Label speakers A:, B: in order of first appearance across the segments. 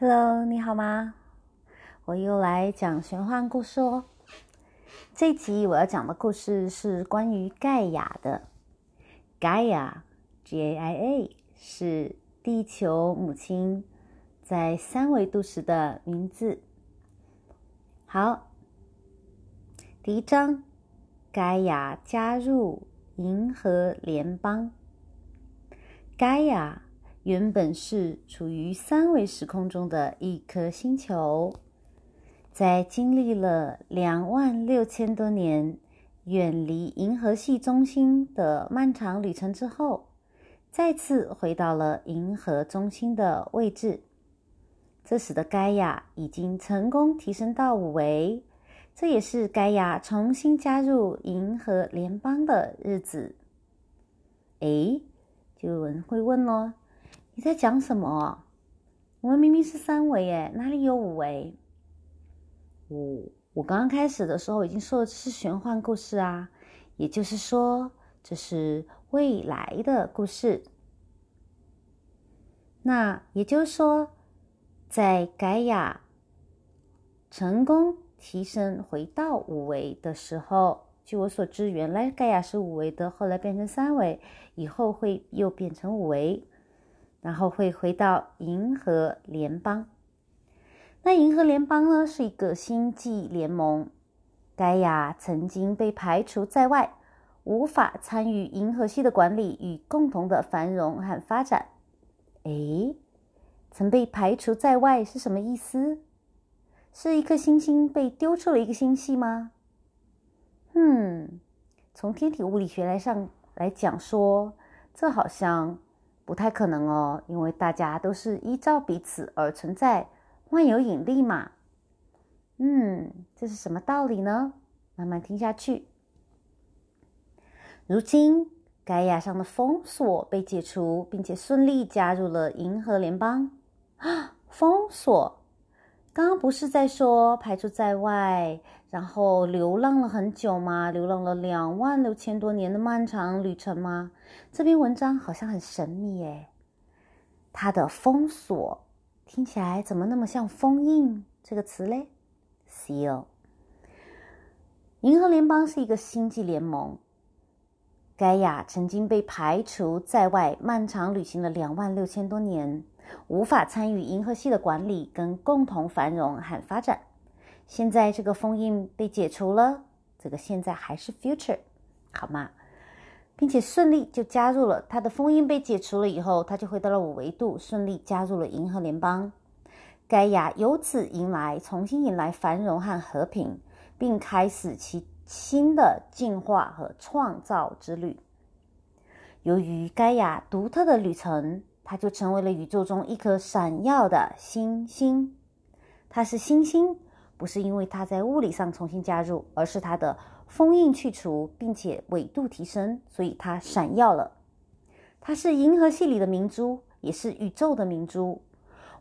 A: Hello，你好吗？我又来讲玄幻故事哦。这一集我要讲的故事是关于盖亚的。盖亚 （G-A-I-A） 是地球母亲在三维度时的名字。好，第一章，盖亚加入银河联邦。盖亚。原本是处于三维时空中的一颗星球，在经历了两万六千多年远离银河系中心的漫长旅程之后，再次回到了银河中心的位置。这使得盖亚已经成功提升到五维，这也是盖亚重新加入银河联邦的日子。诶，就有人会问喽。你在讲什么？我们明明是三维耶，哪里有五维？我我刚刚开始的时候已经说的是玄幻故事啊，也就是说这是未来的故事。那也就是说，在盖亚成功提升回到五维的时候，据我所知，原来盖亚是五维的，后来变成三维，以后会又变成五维。然后会回到银河联邦。那银河联邦呢，是一个星际联盟。盖亚曾经被排除在外，无法参与银河系的管理与共同的繁荣和发展。诶，曾被排除在外是什么意思？是一颗星星被丢出了一个星系吗？嗯，从天体物理学来上来讲说，这好像。不太可能哦，因为大家都是依照彼此而存在，万有引力嘛。嗯，这是什么道理呢？慢慢听下去。如今，盖亚上的封锁被解除，并且顺利加入了银河联邦。啊，封锁。刚刚不是在说排除在外，然后流浪了很久吗？流浪了两万六千多年的漫长旅程吗？这篇文章好像很神秘诶。它的封锁听起来怎么那么像封印这个词嘞？Seal。银河联邦是一个星际联盟。盖亚曾经被排除在外，漫长旅行了两万六千多年。无法参与银河系的管理跟共同繁荣和发展。现在这个封印被解除了，这个现在还是 future，好吗？并且顺利就加入了。它的封印被解除了以后，它就回到了五维度，顺利加入了银河联邦。盖亚由此迎来重新迎来繁荣和和平，并开始其新的进化和创造之旅。由于盖亚独特的旅程。它就成为了宇宙中一颗闪耀的星星。它是星星，不是因为它在物理上重新加入，而是它的封印去除，并且纬度提升，所以它闪耀了。它是银河系里的明珠，也是宇宙的明珠。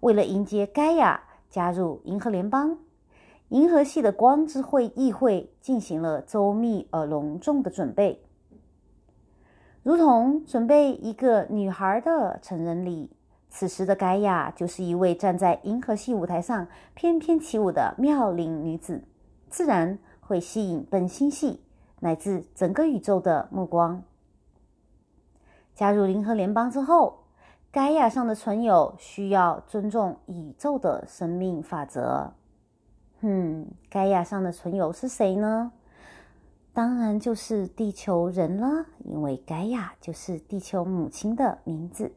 A: 为了迎接盖亚加入银河联邦，银河系的光之会议会进行了周密而隆重的准备。如同准备一个女孩的成人礼，此时的盖亚就是一位站在银河系舞台上翩翩起舞的妙龄女子，自然会吸引本星系乃至整个宇宙的目光。加入银河联邦之后，盖亚上的存有需要尊重宇宙的生命法则。嗯，盖亚上的存有是谁呢？当然就是地球人了，因为盖亚就是地球母亲的名字。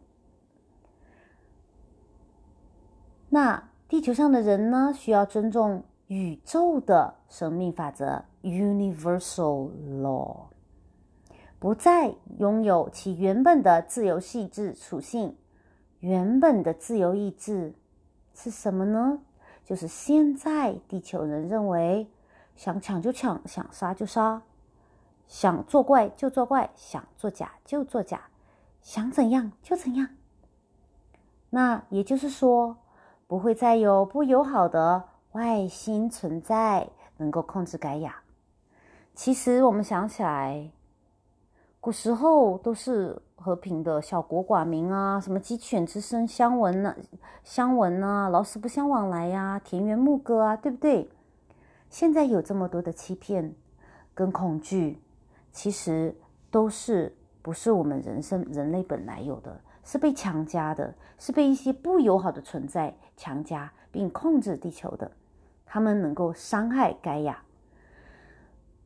A: 那地球上的人呢，需要尊重宇宙的生命法则 （Universal Law），不再拥有其原本的自由意志属性。原本的自由意志是什么呢？就是现在地球人认为，想抢就抢，想杀就杀。想作怪就作怪，想作假就作假，想怎样就怎样。那也就是说，不会再有不友好的外星存在能够控制盖亚。其实我们想起来，古时候都是和平的小国寡民啊，什么鸡犬之声相闻呢？相闻啊，老死不相往来呀，田园牧歌啊，对不对？现在有这么多的欺骗跟恐惧，其实都是不是我们人生人类本来有的，是被强加的，是被一些不友好的存在强加并控制地球的，他们能够伤害盖亚。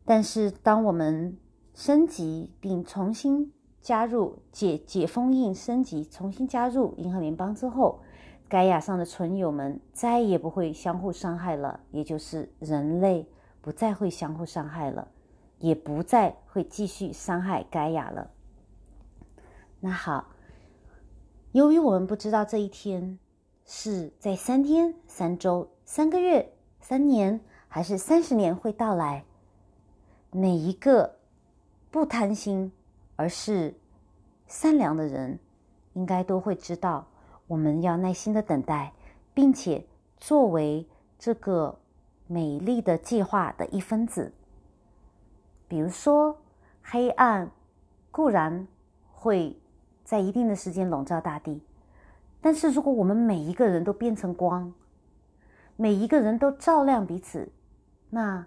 A: 但是当我们升级并重新加入解解封印升级重新加入银河联邦之后，盖亚上的存友们再也不会相互伤害了，也就是人类不再会相互伤害了，也不再会继续伤害盖亚了。那好，由于我们不知道这一天是在三天、三周、三个月、三年还是三十年会到来，每一个。不贪心，而是善良的人，应该都会知道，我们要耐心的等待，并且作为这个美丽的计划的一分子。比如说，黑暗固然会在一定的时间笼罩大地，但是如果我们每一个人都变成光，每一个人都照亮彼此，那。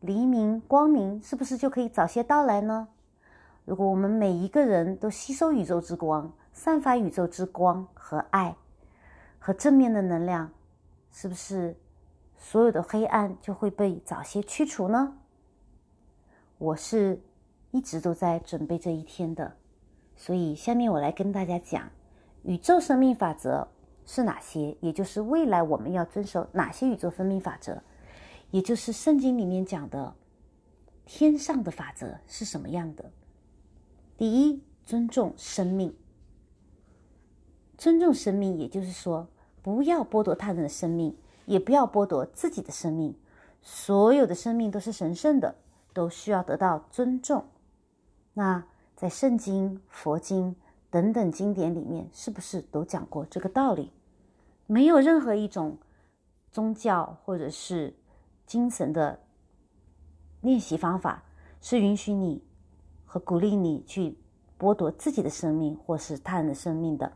A: 黎明光明是不是就可以早些到来呢？如果我们每一个人都吸收宇宙之光，散发宇宙之光和爱和正面的能量，是不是所有的黑暗就会被早些驱除呢？我是一直都在准备这一天的，所以下面我来跟大家讲宇宙生命法则是哪些，也就是未来我们要遵守哪些宇宙生命法则。也就是圣经里面讲的天上的法则是什么样的？第一，尊重生命。尊重生命，也就是说，不要剥夺他人的生命，也不要剥夺自己的生命。所有的生命都是神圣的，都需要得到尊重。那在圣经、佛经等等经典里面，是不是都讲过这个道理？没有任何一种宗教或者是。精神的练习方法是允许你和鼓励你去剥夺自己的生命或是他人的生命的，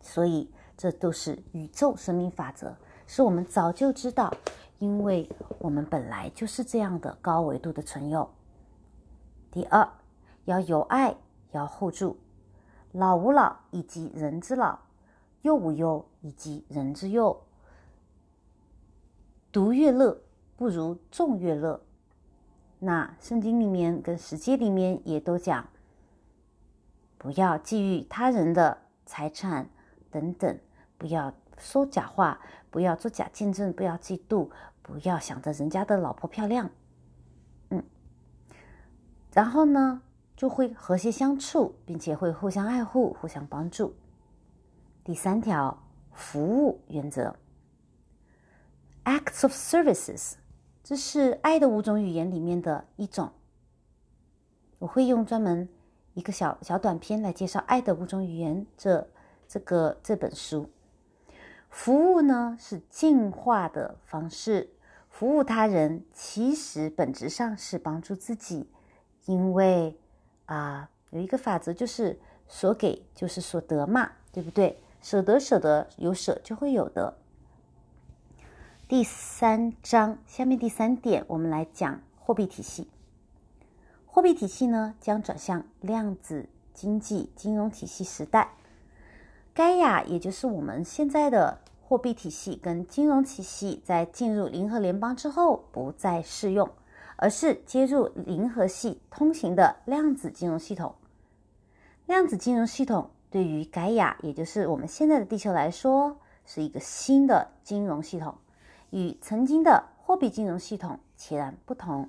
A: 所以这都是宇宙生命法则，是我们早就知道，因为我们本来就是这样的高维度的存有。第二，要有爱，要互助，老吾老以及人之老，幼吾幼以及人之幼。独乐乐不如众乐乐。那圣经里面跟实际里面也都讲，不要觊觎他人的财产等等，不要说假话，不要做假见证，不要嫉妒，不要想着人家的老婆漂亮。嗯，然后呢，就会和谐相处，并且会互相爱护、互相帮助。第三条，服务原则。Acts of services，这是爱的五种语言里面的一种。我会用专门一个小小短片来介绍《爱的五种语言》这这个这本书。服务呢是进化的方式，服务他人其实本质上是帮助自己，因为啊有一个法则就是所给就是所得嘛，对不对？舍得舍得有舍就会有的。第三章下面第三点，我们来讲货币体系。货币体系呢，将转向量子经济金融体系时代。盖亚，也就是我们现在的货币体系跟金融体系，在进入银河联邦之后不再适用，而是接入银河系通行的量子金融系统。量子金融系统对于盖亚，也就是我们现在的地球来说，是一个新的金融系统。与曾经的货币金融系统截然不同。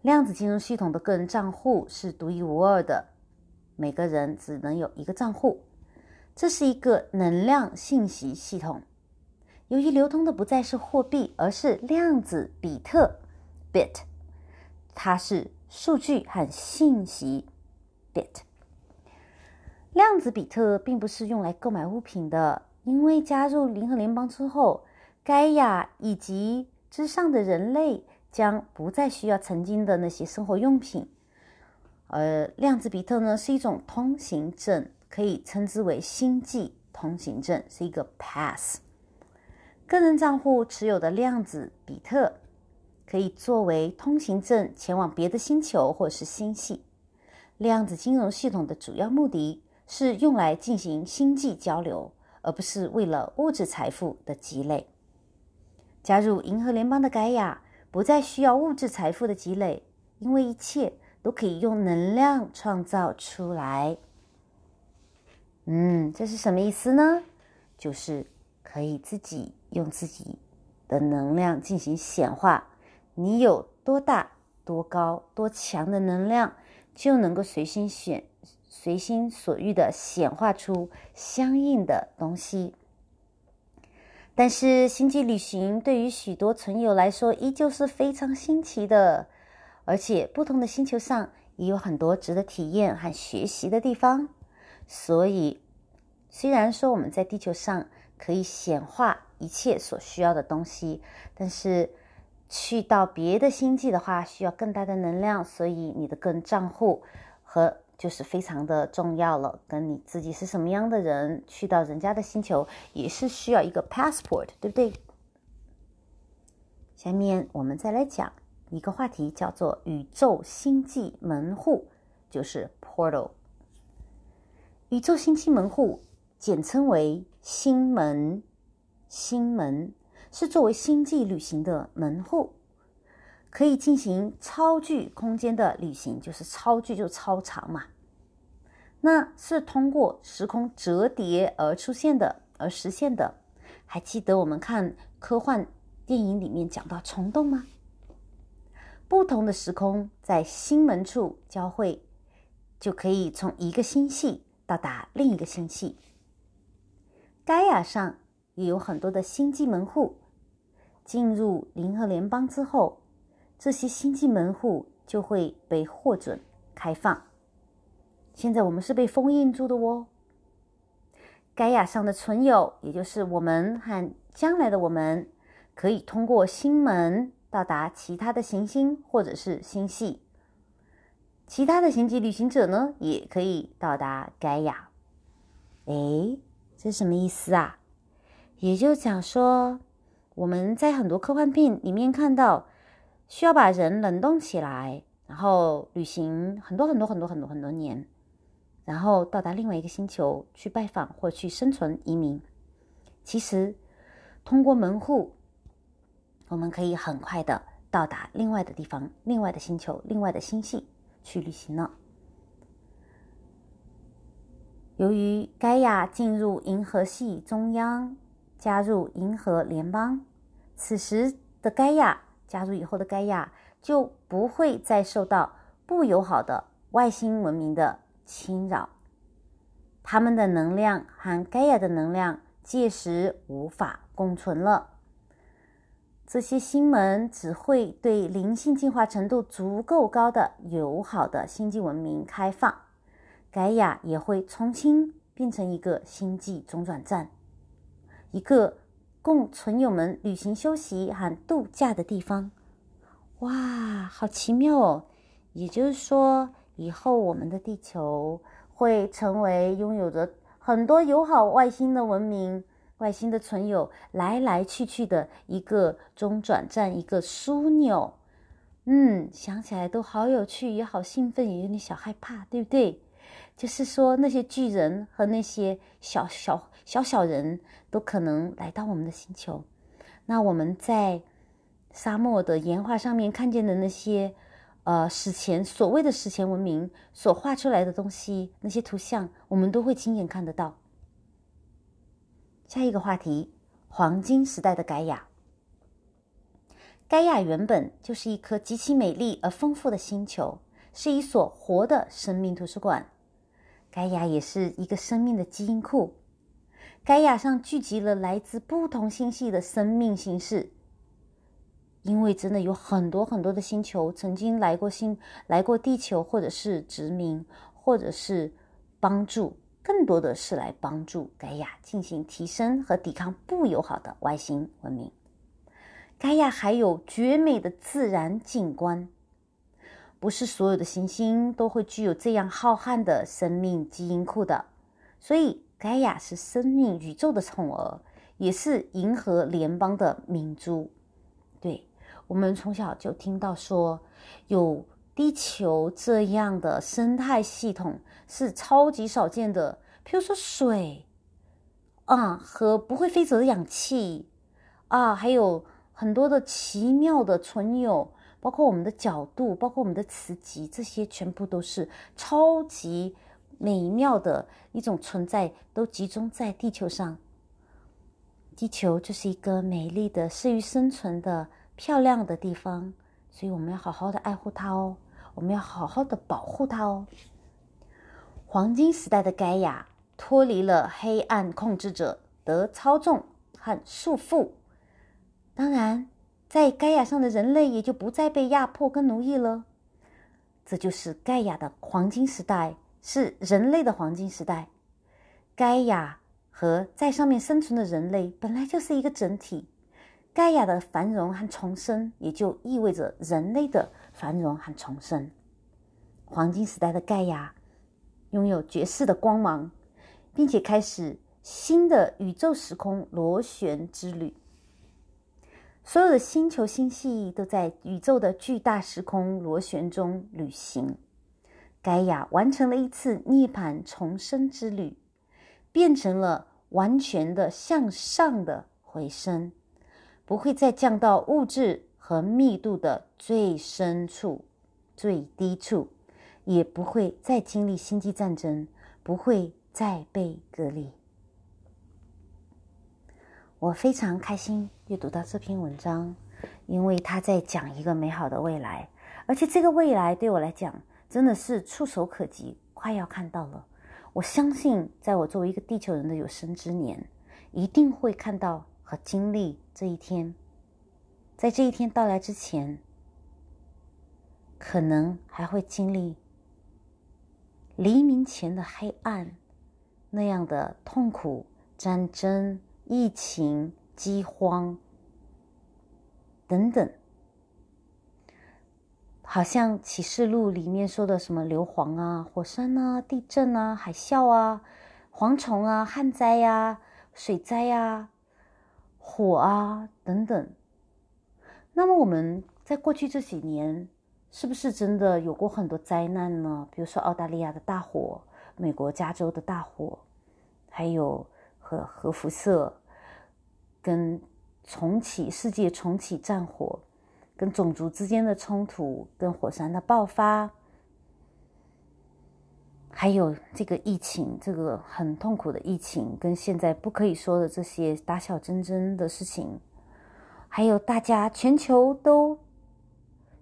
A: 量子金融系统的个人账户是独一无二的，每个人只能有一个账户。这是一个能量信息系统，由于流通的不再是货币，而是量子比特 （bit），它是数据和信息 （bit）。量子比特并不是用来购买物品的，因为加入联合联邦之后。盖亚以及之上的人类将不再需要曾经的那些生活用品，而量子比特呢是一种通行证，可以称之为星际通行证，是一个 pass。个人账户持有的量子比特可以作为通行证前往别的星球或是星系。量子金融系统的主要目的是用来进行星际交流，而不是为了物质财富的积累。加入银河联邦的盖亚不再需要物质财富的积累，因为一切都可以用能量创造出来。嗯，这是什么意思呢？就是可以自己用自己的能量进行显化。你有多大、多高、多强的能量？就能够随心选、随心所欲的显化出相应的东西。但是，星际旅行对于许多存友来说依旧是非常新奇的，而且不同的星球上也有很多值得体验和学习的地方。所以，虽然说我们在地球上可以显化一切所需要的东西，但是。去到别的星际的话，需要更大的能量，所以你的个人账户和就是非常的重要了。跟你自己是什么样的人，去到人家的星球也是需要一个 passport，对不对？下面我们再来讲一个话题，叫做宇宙星际门户，就是 portal。宇宙星际门户简称为星门，星门。是作为星际旅行的门户，可以进行超距空间的旅行，就是超距就超长嘛。那是通过时空折叠而出现的，而实现的。还记得我们看科幻电影里面讲到虫洞吗？不同的时空在星门处交汇，就可以从一个星系到达另一个星系。盖亚上。也有很多的星际门户进入银河联邦之后，这些星际门户就会被获准开放。现在我们是被封印住的哦。盖亚上的存有，也就是我们和将来的我们，可以通过星门到达其他的行星或者是星系。其他的星际旅行者呢，也可以到达盖亚。哎，这什么意思啊？也就讲说，我们在很多科幻片里面看到，需要把人冷冻起来，然后旅行很多很多很多很多很多年，然后到达另外一个星球去拜访或去生存移民。其实，通过门户，我们可以很快的到达另外的地方、另外的星球、另外的星系去旅行了。由于盖亚进入银河系中央。加入银河联邦，此时的盖亚加入以后的盖亚就不会再受到不友好的外星文明的侵扰，他们的能量和盖亚的能量届时无法共存了。这些星门只会对灵性进化程度足够高的友好的星际文明开放，盖亚也会重新变成一个星际中转站。一个供存友们旅行、休息和度假的地方，哇，好奇妙哦！也就是说，以后我们的地球会成为拥有着很多友好外星的文明、外星的存有来来去去的一个中转站，一个枢纽。嗯，想起来都好有趣，也好兴奋，也有点小害怕，对不对？就是说，那些巨人和那些小小小小人都可能来到我们的星球。那我们在沙漠的岩画上面看见的那些，呃，史前所谓的史前文明所画出来的东西，那些图像，我们都会亲眼看得到。下一个话题：黄金时代的盖亚。盖亚原本就是一颗极其美丽而丰富的星球，是一所活的生命图书馆。盖亚也是一个生命的基因库，盖亚上聚集了来自不同星系的生命形式。因为真的有很多很多的星球曾经来过星来过地球，或者是殖民，或者是帮助，更多的是来帮助盖亚进行提升和抵抗不友好的外星文明。盖亚还有绝美的自然景观。不是所有的行星都会具有这样浩瀚的生命基因库的。所以，盖亚是生命宇宙的宠儿，也是银河联邦的明珠。对我们从小就听到说，有地球这样的生态系统是超级少见的。譬如说水啊，和不会飞走的氧气啊，还有很多的奇妙的存有。包括我们的角度，包括我们的磁极，这些全部都是超级美妙的一种存在，都集中在地球上。地球就是一个美丽的、适于生存的、漂亮的地方，所以我们要好好的爱护它哦，我们要好好的保护它哦。黄金时代的盖亚脱离了黑暗控制者的操纵和束缚，当然。在盖亚上的人类也就不再被压迫跟奴役了，这就是盖亚的黄金时代，是人类的黄金时代。盖亚和在上面生存的人类本来就是一个整体，盖亚的繁荣和重生也就意味着人类的繁荣和重生。黄金时代的盖亚拥有绝世的光芒，并且开始新的宇宙时空螺旋之旅。所有的星球星系都在宇宙的巨大时空螺旋中旅行。盖亚完成了一次涅槃重生之旅，变成了完全的向上的回升，不会再降到物质和密度的最深处、最低处，也不会再经历星际战争，不会再被隔离。我非常开心阅读到这篇文章，因为他在讲一个美好的未来，而且这个未来对我来讲真的是触手可及，快要看到了。我相信，在我作为一个地球人的有生之年，一定会看到和经历这一天。在这一天到来之前，可能还会经历黎明前的黑暗，那样的痛苦、战争。疫情、饥荒等等，好像启示录里面说的什么硫磺啊、火山啊、地震啊、海啸啊、蝗虫啊、旱灾呀、水灾呀、火啊等等。那么我们在过去这几年，是不是真的有过很多灾难呢？比如说澳大利亚的大火、美国加州的大火，还有。核核辐射，跟重启世界重启战火，跟种族之间的冲突，跟火山的爆发，还有这个疫情，这个很痛苦的疫情，跟现在不可以说的这些打小争争的事情，还有大家全球都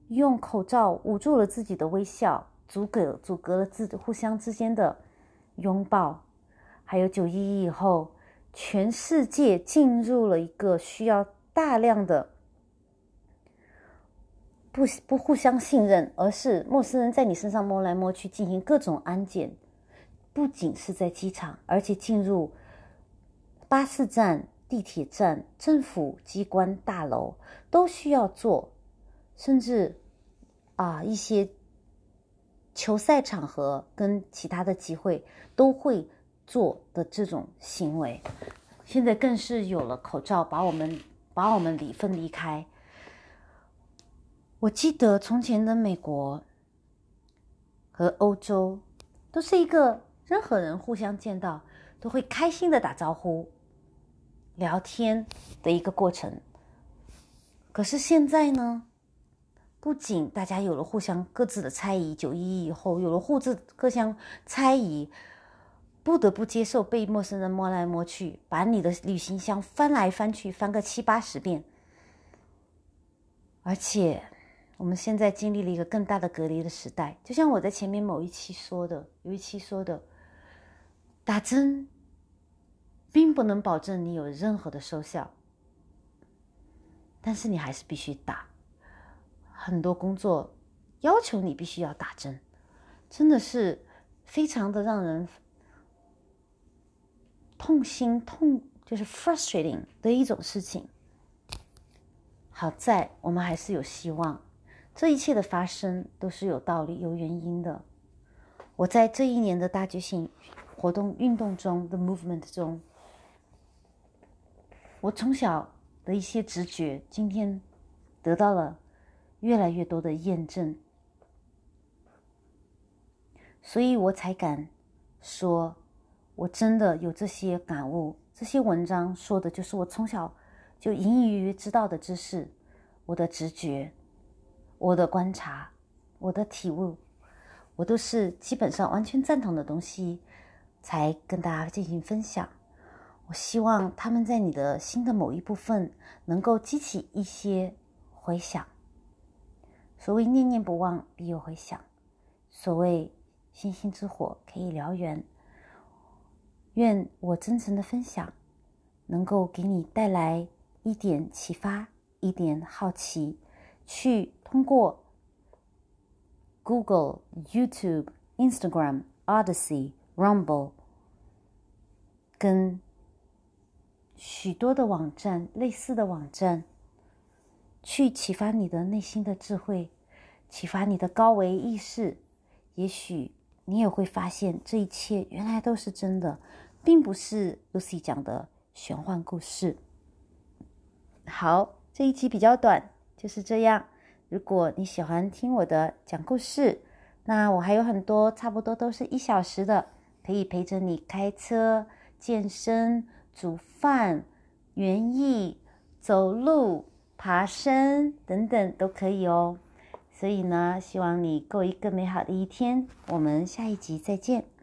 A: 用口罩捂住了自己的微笑，阻隔阻隔了自互相之间的拥抱。还有九一一以后，全世界进入了一个需要大量的不不互相信任，而是陌生人在你身上摸来摸去，进行各种安检。不仅是在机场，而且进入巴士站、地铁站、政府机关大楼都需要做，甚至啊一些球赛场合跟其他的机会都会。做的这种行为，现在更是有了口罩，把我们把我们离分离开。我记得从前的美国和欧洲，都是一个任何人互相见到都会开心的打招呼、聊天的一个过程。可是现在呢，不仅大家有了互相各自的猜疑，九一一以后有了互自各相猜疑。不得不接受被陌生人摸来摸去，把你的旅行箱翻来翻去，翻个七八十遍。而且，我们现在经历了一个更大的隔离的时代。就像我在前面某一期说的，有一期说的，打针并不能保证你有任何的收效，但是你还是必须打。很多工作要求你必须要打针，真的是非常的让人。痛心痛就是 frustrating 的一种事情。好在我们还是有希望，这一切的发生都是有道理、有原因的。我在这一年的大觉醒活动运动中的 movement 中，我从小的一些直觉，今天得到了越来越多的验证，所以我才敢说，我真的有这些感悟。这些文章说的就是我从小就隐隐约约知道的知识，我的直觉。我的观察，我的体悟，我都是基本上完全赞同的东西，才跟大家进行分享。我希望他们在你的心的某一部分能够激起一些回响。所谓念念不忘，必有回响。所谓星星之火可以燎原。愿我真诚的分享，能够给你带来一点启发，一点好奇，去。通过 Google、YouTube、Instagram、Odyssey、Rumble 跟许多的网站类似的网站，去启发你的内心的智慧，启发你的高维意识。也许你也会发现，这一切原来都是真的，并不是 Lucy 讲的玄幻故事。好，这一集比较短，就是这样。如果你喜欢听我的讲故事，那我还有很多差不多都是一小时的，可以陪着你开车、健身、煮饭、园艺、走路、爬山等等都可以哦。所以呢，希望你过一个美好的一天。我们下一集再见。